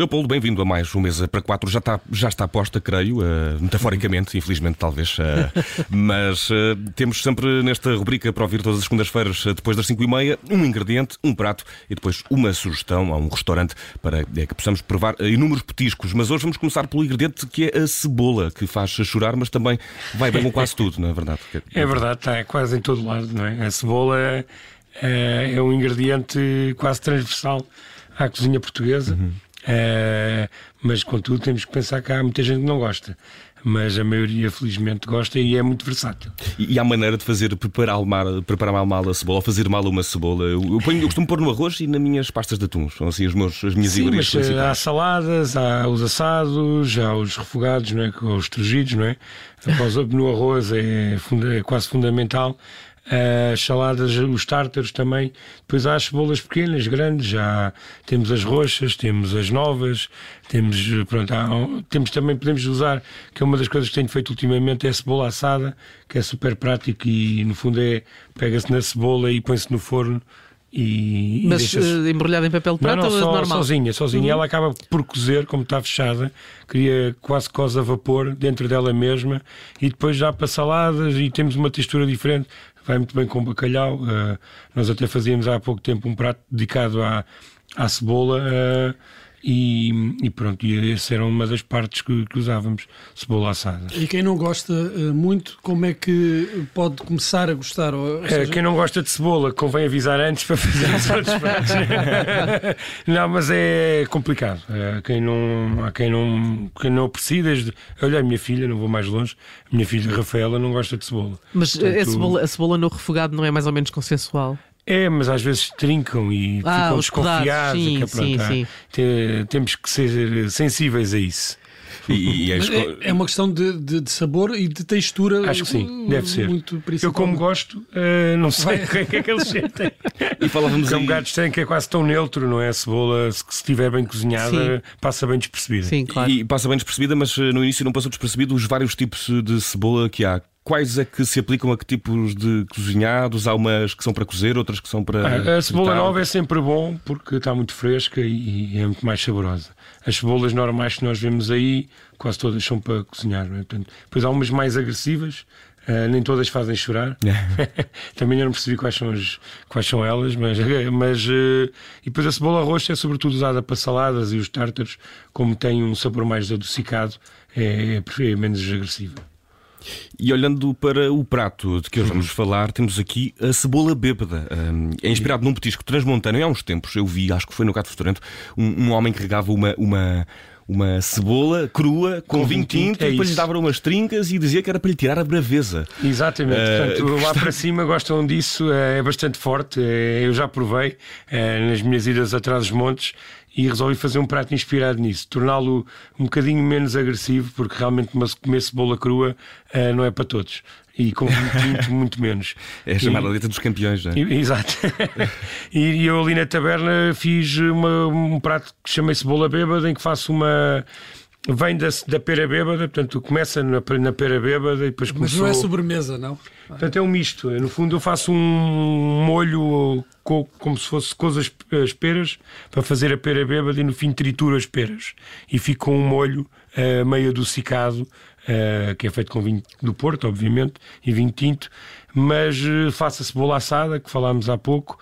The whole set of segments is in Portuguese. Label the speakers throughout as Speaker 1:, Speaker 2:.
Speaker 1: Leopoldo, bem-vindo a mais um Mesa para Quatro. Já está, já está posta, creio, uh, metaforicamente, infelizmente, talvez. Uh, mas uh, temos sempre nesta rubrica para ouvir todas as segundas-feiras, depois das 5 e meia, um ingrediente, um prato e depois uma sugestão a um restaurante para que possamos provar inúmeros petiscos. Mas hoje vamos começar pelo ingrediente que é a cebola, que faz chorar, mas também vai bem com quase tudo, não é verdade?
Speaker 2: É verdade, está quase em todo lado, não é? A cebola é, é um ingrediente quase transversal à cozinha portuguesa. Uhum. Uh, mas, contudo, temos que pensar que há muita gente que não gosta. Mas a maioria, felizmente, gosta e é muito versátil.
Speaker 1: E, e há maneira de fazer, preparar mal, preparar mal, a cebola, ou fazer mal uma cebola? Eu, eu, ponho, eu costumo pôr no arroz e nas minhas pastas de atum. São assim os meus, as minhas
Speaker 2: Sim, mas eh, há saladas, há os assados, há os refogados, não é? os trugidos, não é? No arroz é, funda, é quase fundamental as saladas, os tártaros também. Depois há as cebolas pequenas, grandes, já temos as roxas, temos as novas, temos, pronto, há, temos também, podemos usar, que é uma das coisas que tenho feito ultimamente, é a cebola assada, que é super prático e no fundo é, pega-se na cebola e põe-se no forno. E,
Speaker 3: Mas uh, embrulhada em papel de prata
Speaker 2: não, não,
Speaker 3: ou
Speaker 2: só,
Speaker 3: normal?
Speaker 2: Sozinha, sozinha. Uhum. Ela acaba por cozer, como está fechada, cria quase cosa a vapor dentro dela mesma e depois já para saladas e temos uma textura diferente vai muito bem com bacalhau. Uh, nós até fazíamos há pouco tempo um prato dedicado à, à cebola. Uh, e, e, pronto, e essa era uma das partes que, que, usávamos, cebola assada.
Speaker 4: E quem não gosta uh, muito, como é que pode começar a gostar? Ou,
Speaker 2: é, seja... Quem não gosta de cebola, convém avisar antes para fazer os outros pratos. não, mas é complicado. Uh, quem não, há quem não, quem não aprecia, desde. Olha, a minha filha, não vou mais longe, a minha filha Rafaela não gosta de cebola.
Speaker 3: Mas Portanto, a, cebola, a cebola no refogado não é mais ou menos consensual?
Speaker 2: É, mas às vezes trincam e ah, ficam desconfiados. Sim, que, pronto, sim, sim. temos que ser sensíveis a isso.
Speaker 4: E, e é, é, uma questão de, de, de, sabor e de textura.
Speaker 2: Acho que sim, deve ser. Muito Eu, como gosto, uh, não sei o que é que eles sentem. E falávamos é um gato estranho que é quase tão neutro, não é? A cebola, se estiver bem cozinhada, sim. passa bem despercebida.
Speaker 1: Sim, claro. E, e passa bem despercebida, mas eh, no início não passou despercebido os vários tipos de cebola que há quais é que se aplicam a que tipos de cozinhados? Há umas que são para cozer, outras que são para.
Speaker 2: Ah, a cebola nova é sempre bom porque está muito fresca e, é muito mais saborosa. As cebolas normais que nós vemos aí, quase todas são para cozinhar. Não é? Portanto, depois há umas mais agressivas. Uh, nem todas fazem chorar. Também não percebi quais são, as, quais são elas, mas, mas uh, e depois a cebola roxa é sobretudo usada para saladas e os tártaros, como tem um sabor mais adocicado, é, é, é menos agressiva.
Speaker 1: E olhando para o prato de que hoje vamos falar, temos aqui a cebola bêbada. É inspirado num petisco transmontano. E há uns tempos eu vi, acho que foi no Gato Restaurante, um, um homem que regava uma, uma, uma cebola crua com, com vinho tinto é e depois lhe dava umas trincas e dizia que era para lhe tirar a braveza.
Speaker 2: Exatamente. Uh, Portanto, lá para cima gostam disso, é, é bastante forte. É, eu já provei nas minhas idas atrás dos montes e resolvi fazer um prato inspirado nisso, torná-lo um bocadinho menos agressivo, porque realmente comer cebola crua uh, não é para todos. E com muito, muito menos.
Speaker 1: É a chamada letra dos campeões, não é?
Speaker 2: Exato. e eu ali na taberna fiz uma, um prato que chamei cebola bêbada, em que faço uma vem da, da pera bêbada, portanto começa na, na pera bêbada e depois
Speaker 4: começou... Mas não é sobremesa, não?
Speaker 2: Portanto é um misto. No fundo eu faço um molho com, como se fosse com as, as peras para fazer a pera bêbada e no fim trituro as peras. E fico com um molho uh, meio adocicado, uh, que é feito com vinho do Porto, obviamente, e vinho tinto, mas uh, faço a cebola assada, que falámos há pouco,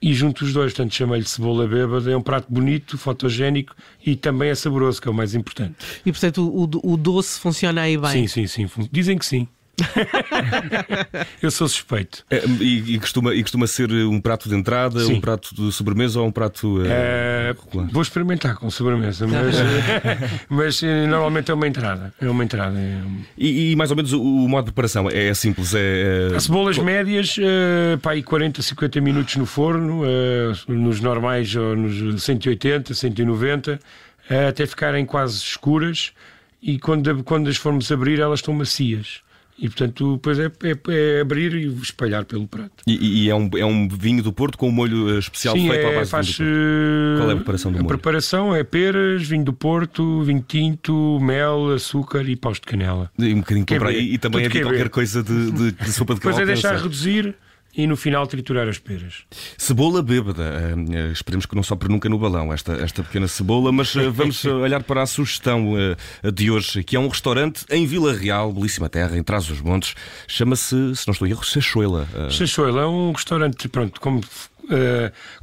Speaker 2: e junto os dois, portanto, chamei-lhe cebola bêbada. É um prato bonito, fotogénico e também é saboroso, que é o mais importante.
Speaker 3: E portanto, o, o doce funciona aí bem?
Speaker 2: Sim, sim, sim. Dizem que sim. eu sou suspeito.
Speaker 1: É, e, e, costuma, e costuma ser um prato de entrada, Sim. um prato de sobremesa ou um prato.
Speaker 2: É, vou experimentar com sobremesa, mas, mas eh, normalmente é uma entrada. É uma entrada. É...
Speaker 1: E, e, mais ou menos o, o, modo de preparação é, é simples? É,
Speaker 2: As cebolas médias, uh, pá, aí 40, 50 minutos no forno, uh, nos normais ou nos 180, 190, uh, até ficarem quase escuras. E quando, quando as formos abrir, elas estão macias. E portanto, depois é, é, é, abrir e espalhar pelo prato.
Speaker 1: E, e, é, um, é um vinho do Porto com um molho eh, especial
Speaker 2: Sim,
Speaker 1: feito
Speaker 2: é,
Speaker 1: à base
Speaker 2: faz,
Speaker 1: do Porto. Qual é a preparação do molho?
Speaker 2: A preparação é peras, vinho do Porto, vinho tinto, mel, açúcar e paus de canela.
Speaker 1: E um bocadinho de e, e também havia qualquer coisa de, de, de sopa de
Speaker 2: Depois é deixar reduzir e no final triturar as peras.
Speaker 1: Cebola bêbada. Uh, esperemos que não sopre nunca no balão esta, esta pequena cebola, mas uh, vamos olhar para a sugestão uh, de hoje, que é um restaurante em Vila Real, belíssima terra, em Trás os Montes. Chama-se, se não estou em erro, Chachoila.
Speaker 2: Chachoila é um restaurante, pronto, como,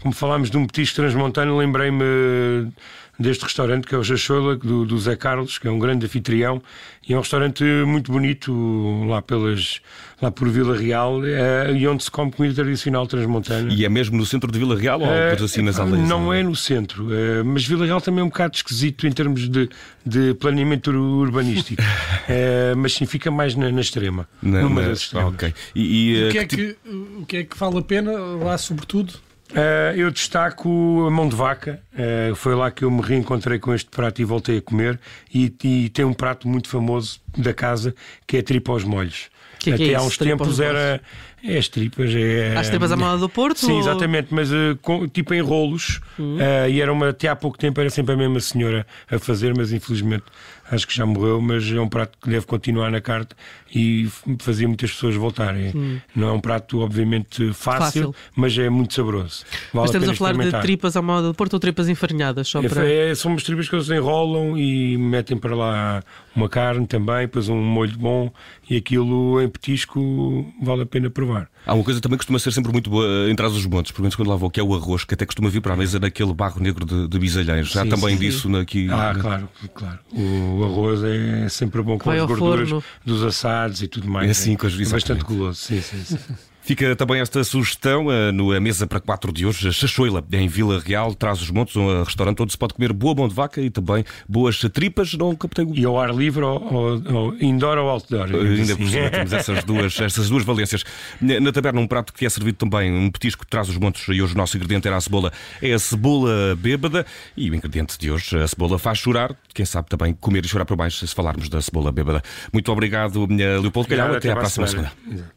Speaker 2: como falámos de um petisco transmontano, lembrei-me deste restaurante que é o Jachola, do, do Zé Carlos, que é um grande anfitrião, e é um restaurante muito bonito lá, pelas, lá por Vila Real, é, e onde se come comida tradicional transmontana.
Speaker 1: E é mesmo no centro de Vila Real ou é, assim nas aldeias?
Speaker 2: Não é no centro, é, mas Vila Real também é um bocado esquisito em termos de, de planeamento urbanístico, é, mas sim fica mais na, na extrema, não, numa das extremas.
Speaker 1: Okay. E,
Speaker 4: e, o, que é que, o que é que vale a pena lá, sobretudo?
Speaker 2: Uh, eu destaco a mão de vaca. Uh, foi lá que eu me reencontrei com este prato e voltei a comer. E, e tem um prato muito famoso da casa que é tripa aos molhos.
Speaker 3: Que
Speaker 2: Até
Speaker 3: que é
Speaker 2: há uns tempos era. É as tripas. É,
Speaker 3: as tripas à mala do Porto?
Speaker 2: Sim, ou... exatamente, mas uh, com, tipo em rolos. Uhum. e era uma. Até há pouco tempo era sempre a mesma senhora a fazer, mas infelizmente acho que já morreu, mas é um prato que deve continuar na carta e fazia muitas pessoas voltarem. Hum. Não é um prato, obviamente, fácil, fácil. mas é muito saboroso.
Speaker 3: Vale mas estamos a, a falar de tripas à moda de Porto ou tripas enfarinhadas? Só
Speaker 2: é,
Speaker 3: para...
Speaker 2: é, são umas tripas que eles enrolam e metem para lá uma carne também, depois um molho bom e aquilo em petisco vale a pena provar.
Speaker 1: Há uma coisa também que costuma ser sempre muito boa eh, em trás dos montes, pelo menos quando lá vou, que é o arroz, que até costuma vir para a mesa naquele barro negro de, de bisalheiros. Já também sim. disso aqui.
Speaker 2: Ah, claro, claro. O arroz é sempre bom com Vai as gorduras forno. dos assados e tudo mais.
Speaker 1: É assim, com as
Speaker 2: é bastante guloso. Sim, sim, sim.
Speaker 1: Fica também esta sugestão uh, no Mesa para 4 de hoje, Chachoila, em Vila Real, traz os montes, um restaurante onde se pode comer boa mão de vaca e também boas tripas. Não captei...
Speaker 2: E ao ar livre, ou, ou, ou indoor ou outdoor.
Speaker 1: Uh, ainda assim. por cima temos essas duas, essas duas valências. Na taberna, um prato que é servido também, um petisco que traz os montes, e hoje o nosso ingrediente era a cebola, é a cebola bêbada. E o ingrediente de hoje, a cebola faz chorar, quem sabe também comer e chorar por baixo, se falarmos da cebola bêbada. Muito obrigado, Leopoldo Calhau, até, até à próxima semana. semana.